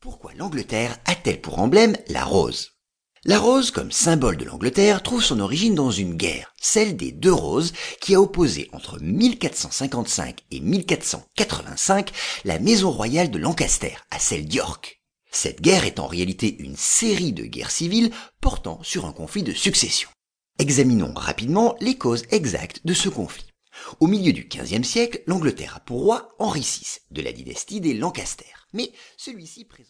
Pourquoi l'Angleterre a-t-elle pour emblème la rose? La rose, comme symbole de l'Angleterre, trouve son origine dans une guerre, celle des deux roses, qui a opposé entre 1455 et 1485 la maison royale de Lancaster à celle d'York. Cette guerre est en réalité une série de guerres civiles portant sur un conflit de succession. Examinons rapidement les causes exactes de ce conflit. Au milieu du XVe siècle, l'Angleterre a pour roi Henri VI, de la dynastie des Lancaster. Mais celui-ci présente